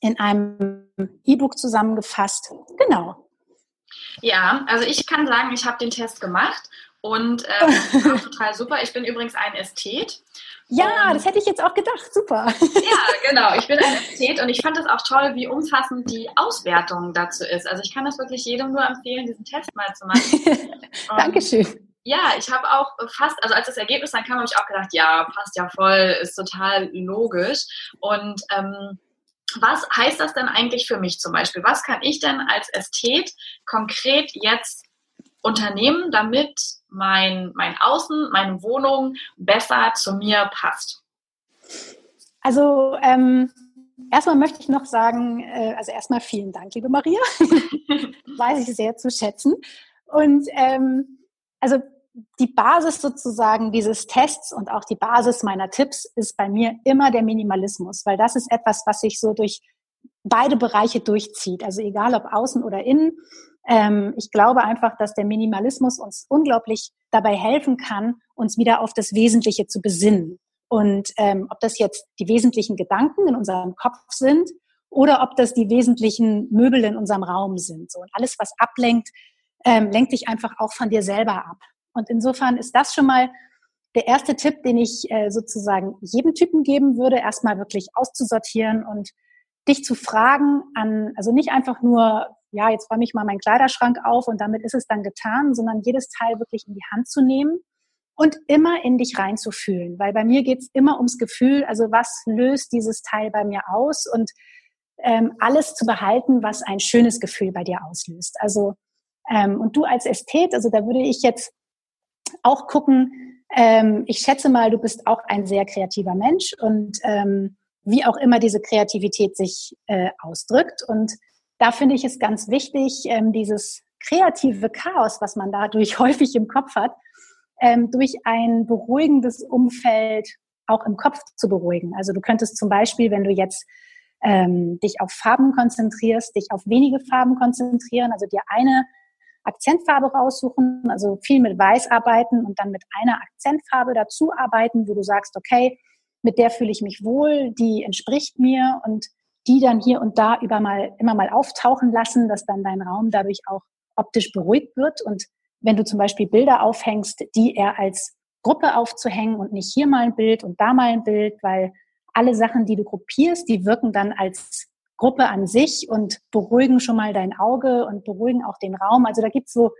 [SPEAKER 2] in einem E-Book zusammengefasst. Genau.
[SPEAKER 1] Ja, also ich kann sagen, ich habe den Test gemacht und ähm, war total super. Ich bin übrigens ein Ästhet
[SPEAKER 2] Ja, und, das hätte ich jetzt auch gedacht. Super.
[SPEAKER 1] Ja, genau. Ich bin ein Ästhet und ich fand es auch toll, wie umfassend die Auswertung dazu ist. Also ich kann das wirklich jedem nur empfehlen, diesen Test mal zu machen.
[SPEAKER 2] Dankeschön
[SPEAKER 1] ja, ich habe auch fast, also als das Ergebnis dann kam, habe ich auch gedacht, ja, passt ja voll, ist total logisch. Und ähm, was heißt das denn eigentlich für mich zum Beispiel? Was kann ich denn als Ästhet konkret jetzt unternehmen, damit mein, mein Außen, meine Wohnung besser zu mir passt?
[SPEAKER 2] Also ähm, erstmal möchte ich noch sagen, äh, also erstmal vielen Dank, liebe Maria. Weiß ich sehr zu schätzen. Und ähm, also die Basis sozusagen dieses Tests und auch die Basis meiner Tipps ist bei mir immer der Minimalismus, weil das ist etwas, was sich so durch beide Bereiche durchzieht. Also egal ob außen oder innen. Ähm, ich glaube einfach, dass der Minimalismus uns unglaublich dabei helfen kann, uns wieder auf das Wesentliche zu besinnen. Und ähm, ob das jetzt die wesentlichen Gedanken in unserem Kopf sind oder ob das die wesentlichen Möbel in unserem Raum sind. So und alles, was ablenkt, ähm, lenkt dich einfach auch von dir selber ab. Und insofern ist das schon mal der erste Tipp, den ich äh, sozusagen jedem Typen geben würde, erstmal wirklich auszusortieren und dich zu fragen an, also nicht einfach nur, ja, jetzt räume ich mal meinen Kleiderschrank auf und damit ist es dann getan, sondern jedes Teil wirklich in die Hand zu nehmen und immer in dich reinzufühlen. Weil bei mir geht's immer ums Gefühl, also was löst dieses Teil bei mir aus und ähm, alles zu behalten, was ein schönes Gefühl bei dir auslöst. Also ähm, und du als Ästhet, also da würde ich jetzt auch gucken, ähm, ich schätze mal, du bist auch ein sehr kreativer Mensch und ähm, wie auch immer diese Kreativität sich äh, ausdrückt. Und da finde ich es ganz wichtig, ähm, dieses kreative Chaos, was man dadurch häufig im Kopf hat, ähm, durch ein beruhigendes Umfeld auch im Kopf zu beruhigen. Also du könntest zum Beispiel, wenn du jetzt ähm, dich auf Farben konzentrierst, dich auf wenige Farben konzentrieren, also dir eine Akzentfarbe raussuchen, also viel mit Weiß arbeiten und dann mit einer Akzentfarbe dazu arbeiten, wo du sagst, okay, mit der fühle ich mich wohl, die entspricht mir und die dann hier und da über mal, immer mal auftauchen lassen, dass dann dein Raum dadurch auch optisch beruhigt wird. Und wenn du zum Beispiel Bilder aufhängst, die eher als Gruppe aufzuhängen und nicht hier mal ein Bild und da mal ein Bild, weil alle Sachen, die du gruppierst, die wirken dann als Gruppe an sich und beruhigen schon mal dein Auge und beruhigen auch den Raum. Also da gibt's so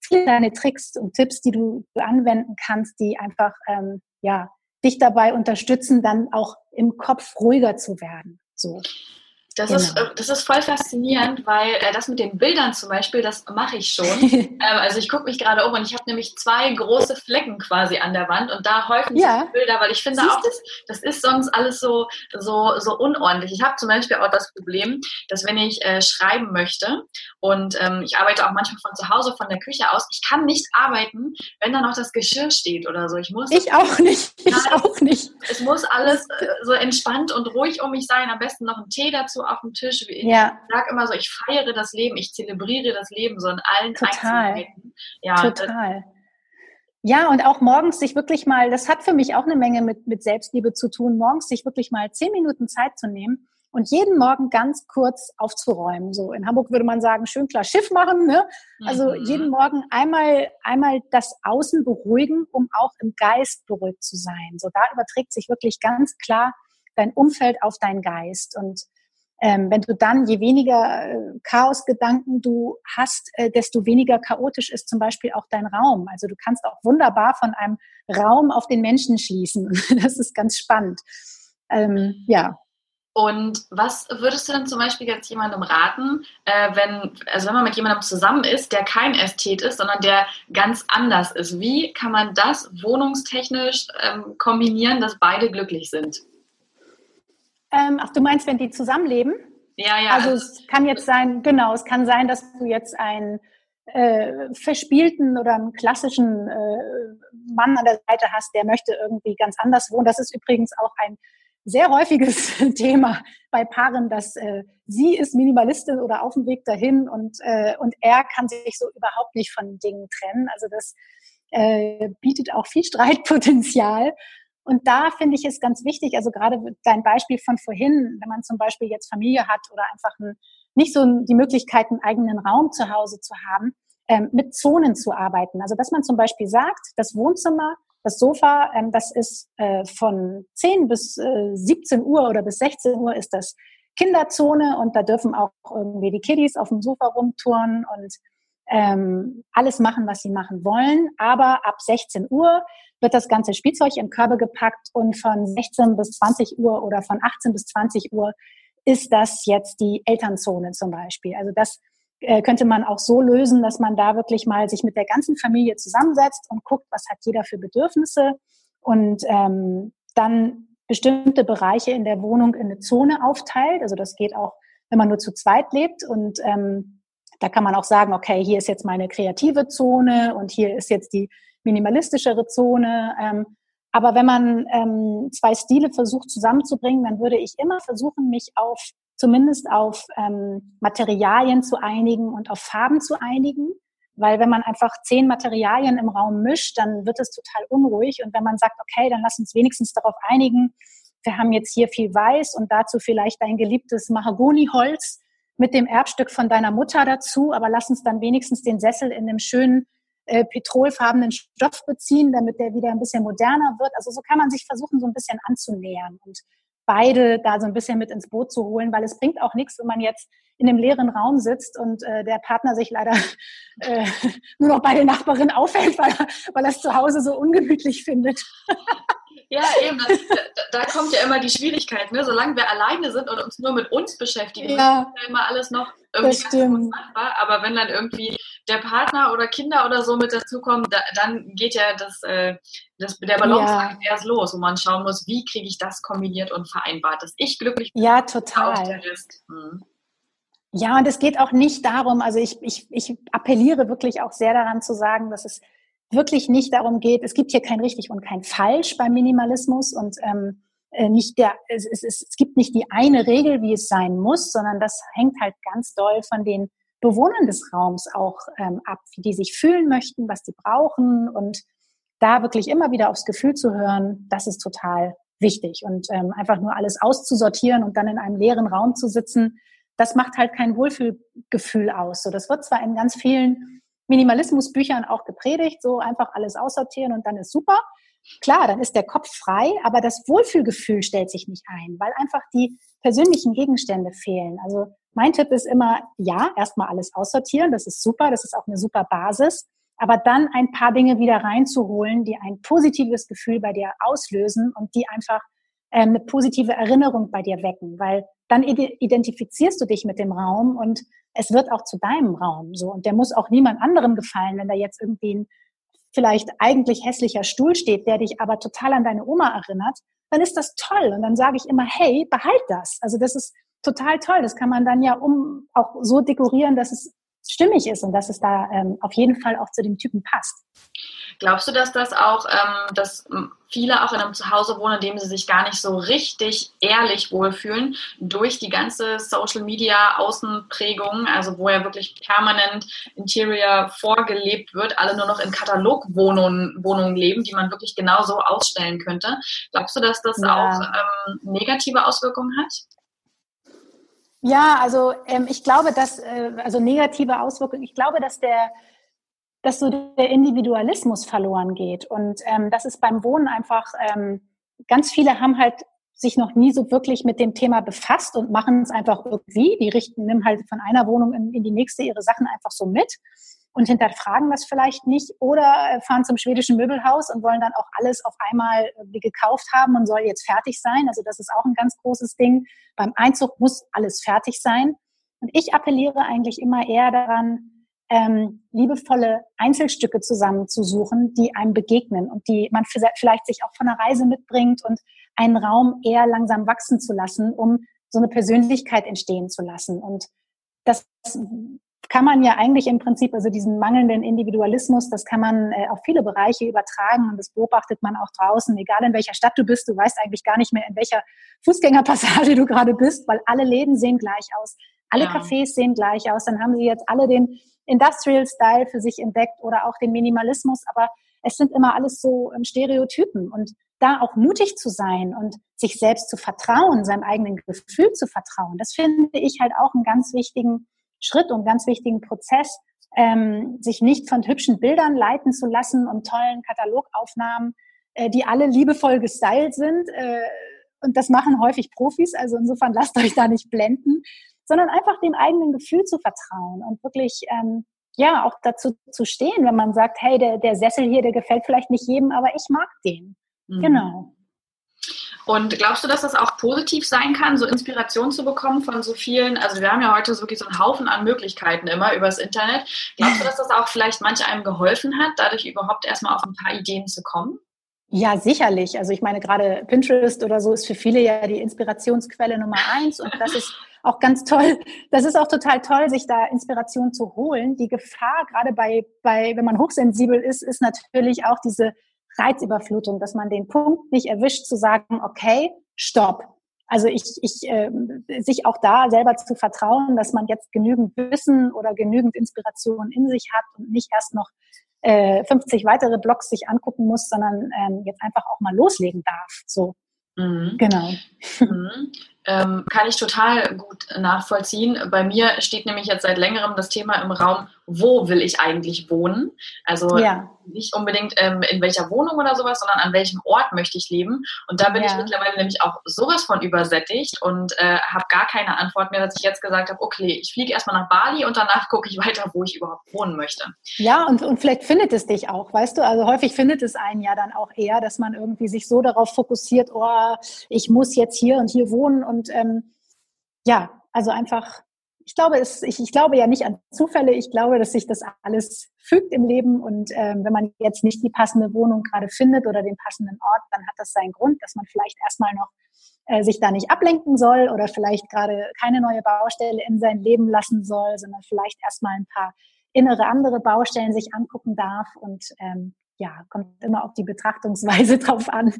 [SPEAKER 2] viele kleine Tricks und Tipps, die du anwenden kannst, die einfach ähm, ja dich dabei unterstützen, dann auch im Kopf ruhiger zu werden. So.
[SPEAKER 1] Das, genau. ist, äh, das ist voll faszinierend, weil äh, das mit den Bildern zum Beispiel, das mache ich schon. ähm, also ich gucke mich gerade um und ich habe nämlich zwei große Flecken quasi an der Wand und da häufen ja. sich Bilder, weil ich finde Siehst auch, das, das ist sonst alles so, so, so unordentlich. Ich habe zum Beispiel auch das Problem, dass wenn ich äh, schreiben möchte und ähm, ich arbeite auch manchmal von zu Hause, von der Küche aus, ich kann nicht arbeiten, wenn da noch das Geschirr steht oder so. Ich muss.
[SPEAKER 2] Ich auch nicht. Ich auch nicht.
[SPEAKER 1] Es muss alles äh, so entspannt und ruhig um mich sein. Am besten noch ein Tee dazu auf dem Tisch. Ich
[SPEAKER 2] ja.
[SPEAKER 1] sage immer so, ich feiere das Leben, ich zelebriere das Leben so in allen
[SPEAKER 2] Total. Einzelheiten. Ja, Total. Ja, und auch morgens sich wirklich mal, das hat für mich auch eine Menge mit, mit Selbstliebe zu tun, morgens sich wirklich mal zehn Minuten Zeit zu nehmen und jeden Morgen ganz kurz aufzuräumen. So in Hamburg würde man sagen, schön klar Schiff machen. Ne? Also mhm. jeden Morgen einmal, einmal das Außen beruhigen, um auch im Geist beruhigt zu sein. So da überträgt sich wirklich ganz klar dein Umfeld auf deinen Geist. Und ähm, wenn du dann, je weniger äh, Chaosgedanken du hast, äh, desto weniger chaotisch ist zum Beispiel auch dein Raum. Also du kannst auch wunderbar von einem Raum auf den Menschen schließen. das ist ganz spannend. Ähm, ja.
[SPEAKER 1] Und was würdest du denn zum Beispiel jetzt jemandem raten, äh, wenn, also wenn man mit jemandem zusammen ist, der kein Ästhet ist, sondern der ganz anders ist? Wie kann man das wohnungstechnisch ähm, kombinieren, dass beide glücklich sind?
[SPEAKER 2] Ähm, ach, du meinst, wenn die zusammenleben?
[SPEAKER 1] Ja, ja.
[SPEAKER 2] Also es kann jetzt sein, genau, es kann sein, dass du jetzt einen äh, verspielten oder einen klassischen äh, Mann an der Seite hast, der möchte irgendwie ganz anders wohnen. Das ist übrigens auch ein sehr häufiges Thema bei Paaren, dass äh, sie ist Minimalistin oder auf dem Weg dahin und, äh, und er kann sich so überhaupt nicht von Dingen trennen. Also das äh, bietet auch viel Streitpotenzial. Und da finde ich es ganz wichtig, also gerade dein Beispiel von vorhin, wenn man zum Beispiel jetzt Familie hat oder einfach ein, nicht so die Möglichkeit, einen eigenen Raum zu Hause zu haben, ähm, mit Zonen zu arbeiten. Also dass man zum Beispiel sagt, das Wohnzimmer Das Sofa, ähm, das ist äh, von 10 bis äh, 17 Uhr oder bis 16 Uhr ist das Kinderzone und da dürfen auch irgendwie die Kiddies auf dem Sofa rumtouren und ähm, alles machen, was sie machen wollen. Aber ab 16 Uhr wird das ganze Spielzeug in Körbe gepackt und von 16 bis 20 Uhr oder von 18 bis 20 Uhr ist das jetzt die Elternzone zum Beispiel. Also das äh, könnte man auch so lösen, dass man da wirklich mal sich mit der ganzen Familie zusammensetzt und guckt, was hat jeder für Bedürfnisse und ähm, dann bestimmte Bereiche in der Wohnung in eine Zone aufteilt. Also das geht auch, wenn man nur zu zweit lebt und ähm, da kann man auch sagen, okay, hier ist jetzt meine kreative Zone und hier ist jetzt die minimalistischere Zone. Ähm, aber wenn man ähm, zwei Stile versucht zusammenzubringen, dann würde ich immer versuchen, mich auf zumindest auf ähm, Materialien zu einigen und auf Farben zu einigen. Weil wenn man einfach zehn Materialien im Raum mischt, dann wird es total unruhig. Und wenn man sagt, okay, dann lass uns wenigstens darauf einigen, wir haben jetzt hier viel Weiß und dazu vielleicht dein geliebtes Mahagoniholz mit dem Erbstück von deiner Mutter dazu, aber lass uns dann wenigstens den Sessel in einem schönen äh, petrolfarbenen Stoff beziehen, damit der wieder ein bisschen moderner wird. Also so kann man sich versuchen, so ein bisschen anzunähern und beide da so ein bisschen mit ins Boot zu holen, weil es bringt auch nichts, wenn man jetzt in einem leeren Raum sitzt und äh, der Partner sich leider äh, nur noch bei der Nachbarin aufhält, weil, weil er es zu Hause so ungemütlich findet.
[SPEAKER 3] Ja, eben. Das, da, da, kommt ja immer die Schwierigkeit. Ne? Solange wir alleine sind und uns nur mit uns beschäftigen, ja, ist ja immer alles noch irgendwie machbar. Aber wenn dann irgendwie der Partner oder Kinder oder so mit dazukommen, da, dann geht ja das, äh, das der Balanceakt ja. erst los, wo man schauen muss, wie kriege ich das kombiniert und vereinbart, dass ich glücklich bin.
[SPEAKER 2] Ja, total. Hm. Ja, und es geht auch nicht darum, also ich, ich, ich appelliere wirklich auch sehr daran zu sagen, dass es wirklich nicht darum geht, es gibt hier kein richtig und kein falsch beim Minimalismus und ähm, äh, nicht der, es, es, es gibt nicht die eine Regel, wie es sein muss, sondern das hängt halt ganz doll von den Bewohnern des Raums auch ähm, ab, wie die sich fühlen möchten, was die brauchen und da wirklich immer wieder aufs Gefühl zu hören, das ist total wichtig und ähm, einfach nur alles auszusortieren und dann in einem leeren Raum zu sitzen, das macht halt kein Wohlfühlgefühl aus. So, das wird zwar in ganz vielen Minimalismusbüchern auch gepredigt, so einfach alles aussortieren und dann ist super. Klar, dann ist der Kopf frei, aber das Wohlfühlgefühl stellt sich nicht ein, weil einfach die persönlichen Gegenstände fehlen. Also mein Tipp ist immer, ja, erstmal alles aussortieren, das ist super, das ist auch eine super Basis, aber dann ein paar Dinge wieder reinzuholen, die ein positives Gefühl bei dir auslösen und die einfach ähm, eine positive Erinnerung bei dir wecken, weil dann identifizierst du dich mit dem Raum und es wird auch zu deinem Raum so. Und der muss auch niemand anderem gefallen, wenn da jetzt irgendwie ein vielleicht eigentlich hässlicher Stuhl steht, der dich aber total an deine Oma erinnert, dann ist das toll. Und dann sage ich immer, hey, behalt das. Also das ist total toll. Das kann man dann ja um auch so dekorieren, dass es stimmig ist und dass es da ähm, auf jeden Fall auch zu dem Typen passt.
[SPEAKER 3] Glaubst du, dass das auch, ähm, dass viele auch in einem Zuhause wohnen, in dem sie sich gar nicht so richtig ehrlich wohlfühlen, durch die ganze Social Media Außenprägung, also wo ja wirklich permanent Interior vorgelebt wird, alle nur noch in Katalogwohnungen Wohnungen leben, die man wirklich genauso ausstellen könnte. Glaubst du, dass das ja. auch ähm, negative Auswirkungen hat?
[SPEAKER 2] Ja, also ähm, ich glaube, dass, äh, also negative Auswirkungen, ich glaube, dass der, dass so der Individualismus verloren geht. Und ähm, das ist beim Wohnen einfach, ähm, ganz viele haben halt sich noch nie so wirklich mit dem Thema befasst und machen es einfach irgendwie. Die richten, nehmen halt von einer Wohnung in, in die nächste ihre Sachen einfach so mit und hinterfragen das vielleicht nicht oder äh, fahren zum schwedischen Möbelhaus und wollen dann auch alles auf einmal wie gekauft haben und soll jetzt fertig sein. Also das ist auch ein ganz großes Ding. Beim Einzug muss alles fertig sein. Und ich appelliere eigentlich immer eher daran, ähm, liebevolle Einzelstücke zusammenzusuchen, die einem begegnen und die man vielleicht sich auch von einer Reise mitbringt und einen Raum eher langsam wachsen zu lassen, um so eine Persönlichkeit entstehen zu lassen. Und das kann man ja eigentlich im Prinzip, also diesen mangelnden Individualismus, das kann man äh, auf viele Bereiche übertragen und das beobachtet man auch draußen, egal in welcher Stadt du bist, du weißt eigentlich gar nicht mehr, in welcher Fußgängerpassage du gerade bist, weil alle Läden sehen gleich aus, alle ja. Cafés sehen gleich aus, dann haben sie jetzt alle den Industrial Style für sich entdeckt oder auch den Minimalismus, aber es sind immer alles so ähm, Stereotypen und da auch mutig zu sein und sich selbst zu vertrauen, seinem eigenen Gefühl zu vertrauen, das finde ich halt auch einen ganz wichtigen Schritt und ganz wichtigen Prozess, ähm, sich nicht von hübschen Bildern leiten zu lassen und tollen Katalogaufnahmen, äh, die alle liebevoll gestylt sind. Äh, und das machen häufig Profis, also insofern lasst euch da nicht blenden, sondern einfach dem eigenen Gefühl zu vertrauen und wirklich ähm, ja auch dazu zu stehen, wenn man sagt, hey, der, der Sessel hier, der gefällt vielleicht nicht jedem, aber ich mag den. Mhm. Genau.
[SPEAKER 1] Und glaubst du, dass das auch positiv sein kann, so Inspiration zu bekommen von so vielen? Also wir haben ja heute wirklich so einen Haufen an Möglichkeiten immer übers Internet. Glaubst du, dass das auch vielleicht manch einem geholfen hat, dadurch überhaupt erstmal auf ein paar Ideen zu kommen?
[SPEAKER 2] Ja, sicherlich. Also ich meine, gerade Pinterest oder so ist für viele ja die Inspirationsquelle Nummer eins und das ist auch ganz toll. Das ist auch total toll, sich da Inspiration zu holen. Die Gefahr, gerade bei, bei, wenn man hochsensibel ist, ist natürlich auch diese Reizüberflutung, dass man den Punkt nicht erwischt, zu sagen, okay, stopp. Also ich, ich äh, sich auch da selber zu vertrauen, dass man jetzt genügend Wissen oder genügend Inspiration in sich hat und nicht erst noch äh, 50 weitere Blogs sich angucken muss, sondern ähm, jetzt einfach auch mal loslegen darf. So. Mhm. Genau.
[SPEAKER 1] Mhm. Ähm, kann ich total gut nachvollziehen. Bei mir steht nämlich jetzt seit längerem das Thema im Raum, wo will ich eigentlich wohnen? Also ja. nicht unbedingt ähm, in welcher Wohnung oder sowas, sondern an welchem Ort möchte ich leben. Und da bin ja. ich mittlerweile nämlich auch sowas von übersättigt und äh, habe gar keine Antwort mehr, dass ich jetzt gesagt habe, okay, ich fliege erstmal nach Bali und danach gucke ich weiter, wo ich überhaupt wohnen möchte.
[SPEAKER 2] Ja, und, und vielleicht findet es dich auch, weißt du? Also häufig findet es einen ja dann auch eher, dass man irgendwie sich so darauf fokussiert, oh, ich muss jetzt hier und hier wohnen und ähm, ja, also einfach ich glaube, es, ich, ich glaube ja nicht an Zufälle. Ich glaube, dass sich das alles fügt im Leben. Und ähm, wenn man jetzt nicht die passende Wohnung gerade findet oder den passenden Ort, dann hat das seinen Grund, dass man vielleicht erstmal noch äh, sich da nicht ablenken soll oder vielleicht gerade keine neue Baustelle in sein Leben lassen soll, sondern vielleicht erstmal ein paar innere andere Baustellen sich angucken darf. Und ähm, ja, kommt immer auf die Betrachtungsweise drauf an.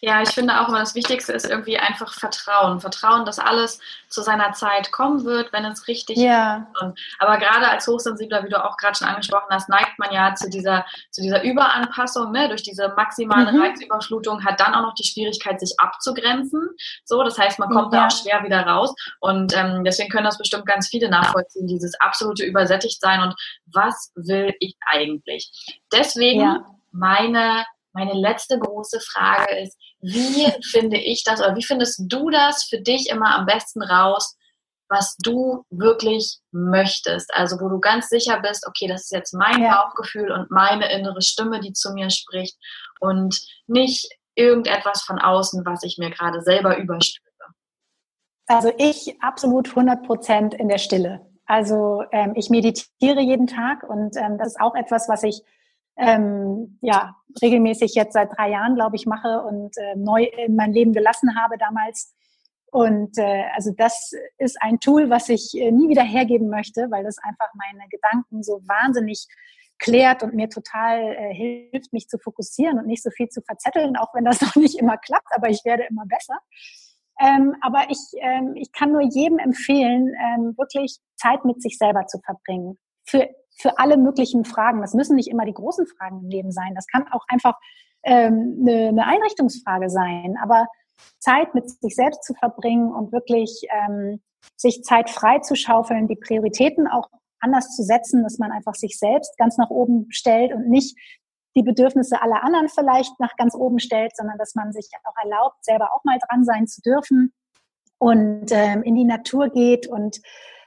[SPEAKER 1] Ja, ich finde auch immer das Wichtigste ist irgendwie einfach Vertrauen. Vertrauen, dass alles zu seiner Zeit kommen wird, wenn es richtig ja. ist. aber gerade als Hochsensibler, wie du auch gerade schon angesprochen hast, neigt man ja zu dieser, zu dieser Überanpassung, ne? durch diese maximale mhm. Reizüberflutung, hat dann auch noch die Schwierigkeit, sich abzugrenzen. So, das heißt, man kommt ja. da auch schwer wieder raus. Und ähm, deswegen können das bestimmt ganz viele nachvollziehen, dieses absolute Übersättigtsein und was will ich eigentlich? Deswegen ja. meine meine letzte große Frage ist, wie finde ich das oder wie findest du das für dich immer am besten raus, was du wirklich möchtest? Also wo du ganz sicher bist, okay, das ist jetzt mein ja. Bauchgefühl und meine innere Stimme, die zu mir spricht und nicht irgendetwas von außen, was ich mir gerade selber überstülpe.
[SPEAKER 2] Also ich absolut 100 Prozent in der Stille. Also ähm, ich meditiere jeden Tag und ähm, das ist auch etwas, was ich ähm, ja, regelmäßig jetzt seit drei Jahren, glaube ich, mache und äh, neu in mein Leben gelassen habe damals. Und äh, also das ist ein Tool, was ich äh, nie wieder hergeben möchte, weil das einfach meine Gedanken so wahnsinnig klärt und mir total äh, hilft, mich zu fokussieren und nicht so viel zu verzetteln, auch wenn das noch nicht immer klappt, aber ich werde immer besser. Ähm, aber ich, ähm, ich kann nur jedem empfehlen, ähm, wirklich Zeit mit sich selber zu verbringen. Für für alle möglichen Fragen. Das müssen nicht immer die großen Fragen im Leben sein. Das kann auch einfach ähm, eine, eine Einrichtungsfrage sein. Aber Zeit mit sich selbst zu verbringen und wirklich ähm, sich Zeit frei zu schaufeln, die Prioritäten auch anders zu setzen, dass man einfach sich selbst ganz nach oben stellt und nicht die Bedürfnisse aller anderen vielleicht nach ganz oben stellt, sondern dass man sich auch erlaubt, selber auch mal dran sein zu dürfen und ähm, in die Natur geht und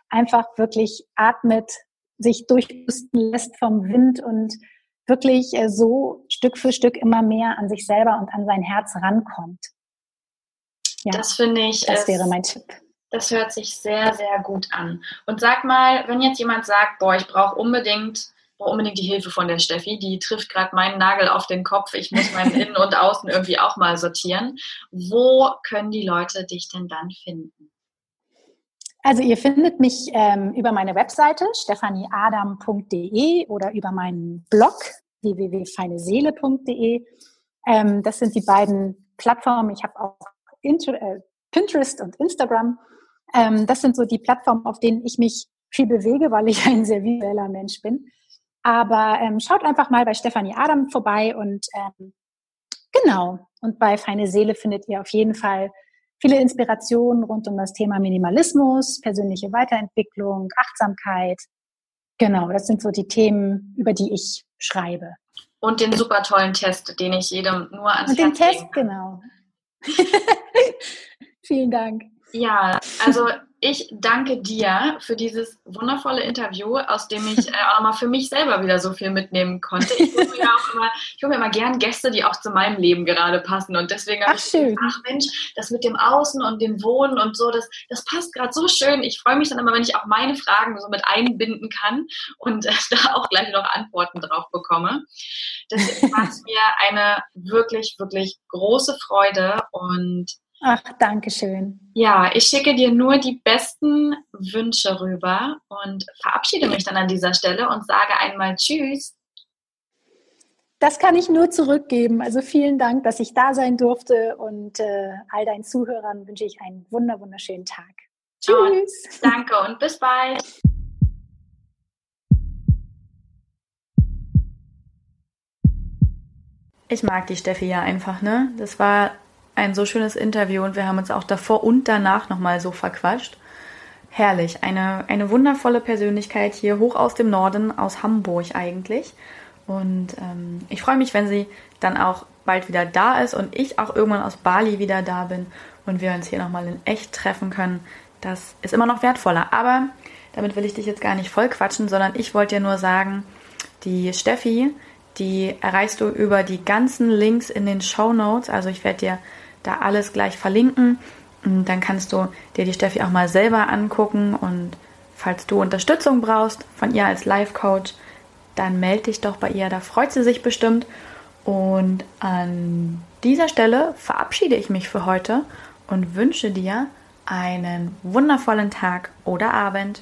[SPEAKER 2] einfach wirklich atmet, sich durchpusten lässt vom Wind und wirklich äh, so Stück für Stück immer mehr an sich selber und an sein Herz rankommt.
[SPEAKER 1] Ja, das finde ich.
[SPEAKER 2] Das wäre mein Tipp.
[SPEAKER 1] Das hört sich sehr, sehr gut an. Und sag mal, wenn jetzt jemand sagt, boah, ich brauche unbedingt, brauche unbedingt die Hilfe von der Steffi, die trifft gerade meinen Nagel auf den Kopf, ich muss meinen Innen und Außen irgendwie auch mal sortieren. Wo können die Leute dich denn dann finden?
[SPEAKER 2] Also ihr findet mich ähm, über meine Webseite stephanieadam.de oder über meinen Blog www.feineseele.de. Ähm, das sind die beiden Plattformen. Ich habe auch Inter äh, Pinterest und Instagram. Ähm, das sind so die Plattformen, auf denen ich mich viel bewege, weil ich ein sehr visueller Mensch bin. Aber ähm, schaut einfach mal bei Stefanie Adam vorbei und ähm, genau. Und bei Feine Seele findet ihr auf jeden Fall viele Inspirationen rund um das Thema Minimalismus, persönliche Weiterentwicklung, Achtsamkeit. Genau, das sind so die Themen, über die ich schreibe.
[SPEAKER 3] Und den super tollen Test, den ich jedem nur ans
[SPEAKER 2] Und den Test, genau. Vielen Dank.
[SPEAKER 3] Ja, also ich danke dir für dieses wundervolle Interview, aus dem ich äh, auch mal für mich selber wieder so viel mitnehmen konnte. Ich hole mir, auch immer, ich hole mir immer gern Gäste, die auch zu meinem Leben gerade passen. Und deswegen habe ich
[SPEAKER 2] schön.
[SPEAKER 3] gedacht, ach Mensch, das mit dem Außen und dem Wohnen und so, das, das passt gerade so schön. Ich freue mich dann immer, wenn ich auch meine Fragen so mit einbinden kann und äh, da auch gleich noch Antworten drauf bekomme. Deswegen war es mir eine wirklich, wirklich große Freude und
[SPEAKER 2] Ach, danke schön.
[SPEAKER 3] Ja, ich schicke dir nur die besten Wünsche rüber und verabschiede mich dann an dieser Stelle und sage einmal Tschüss.
[SPEAKER 2] Das kann ich nur zurückgeben. Also vielen Dank, dass ich da sein durfte und äh, all deinen Zuhörern wünsche ich einen wunder wunderschönen Tag. Tschüss.
[SPEAKER 3] Und danke und bis bald.
[SPEAKER 1] Ich mag die Steffi ja einfach, ne? Das war ein so schönes Interview und wir haben uns auch davor und danach nochmal so verquatscht. Herrlich, eine, eine wundervolle Persönlichkeit hier hoch aus dem Norden, aus Hamburg eigentlich. Und ähm, ich freue mich, wenn sie dann auch bald wieder da ist und ich auch irgendwann aus Bali wieder da bin und wir uns hier nochmal in echt treffen können. Das ist immer noch wertvoller. Aber damit will ich dich jetzt gar nicht voll quatschen, sondern ich wollte dir nur sagen, die Steffi, die erreichst du über die ganzen Links in den Show Notes. Also ich werde dir da alles gleich verlinken. Und dann kannst du dir die Steffi auch mal selber angucken. Und falls du Unterstützung brauchst von ihr als Life-Coach, dann melde dich doch bei ihr. Da freut sie sich bestimmt. Und an dieser Stelle verabschiede ich mich für heute und wünsche dir einen wundervollen Tag oder Abend.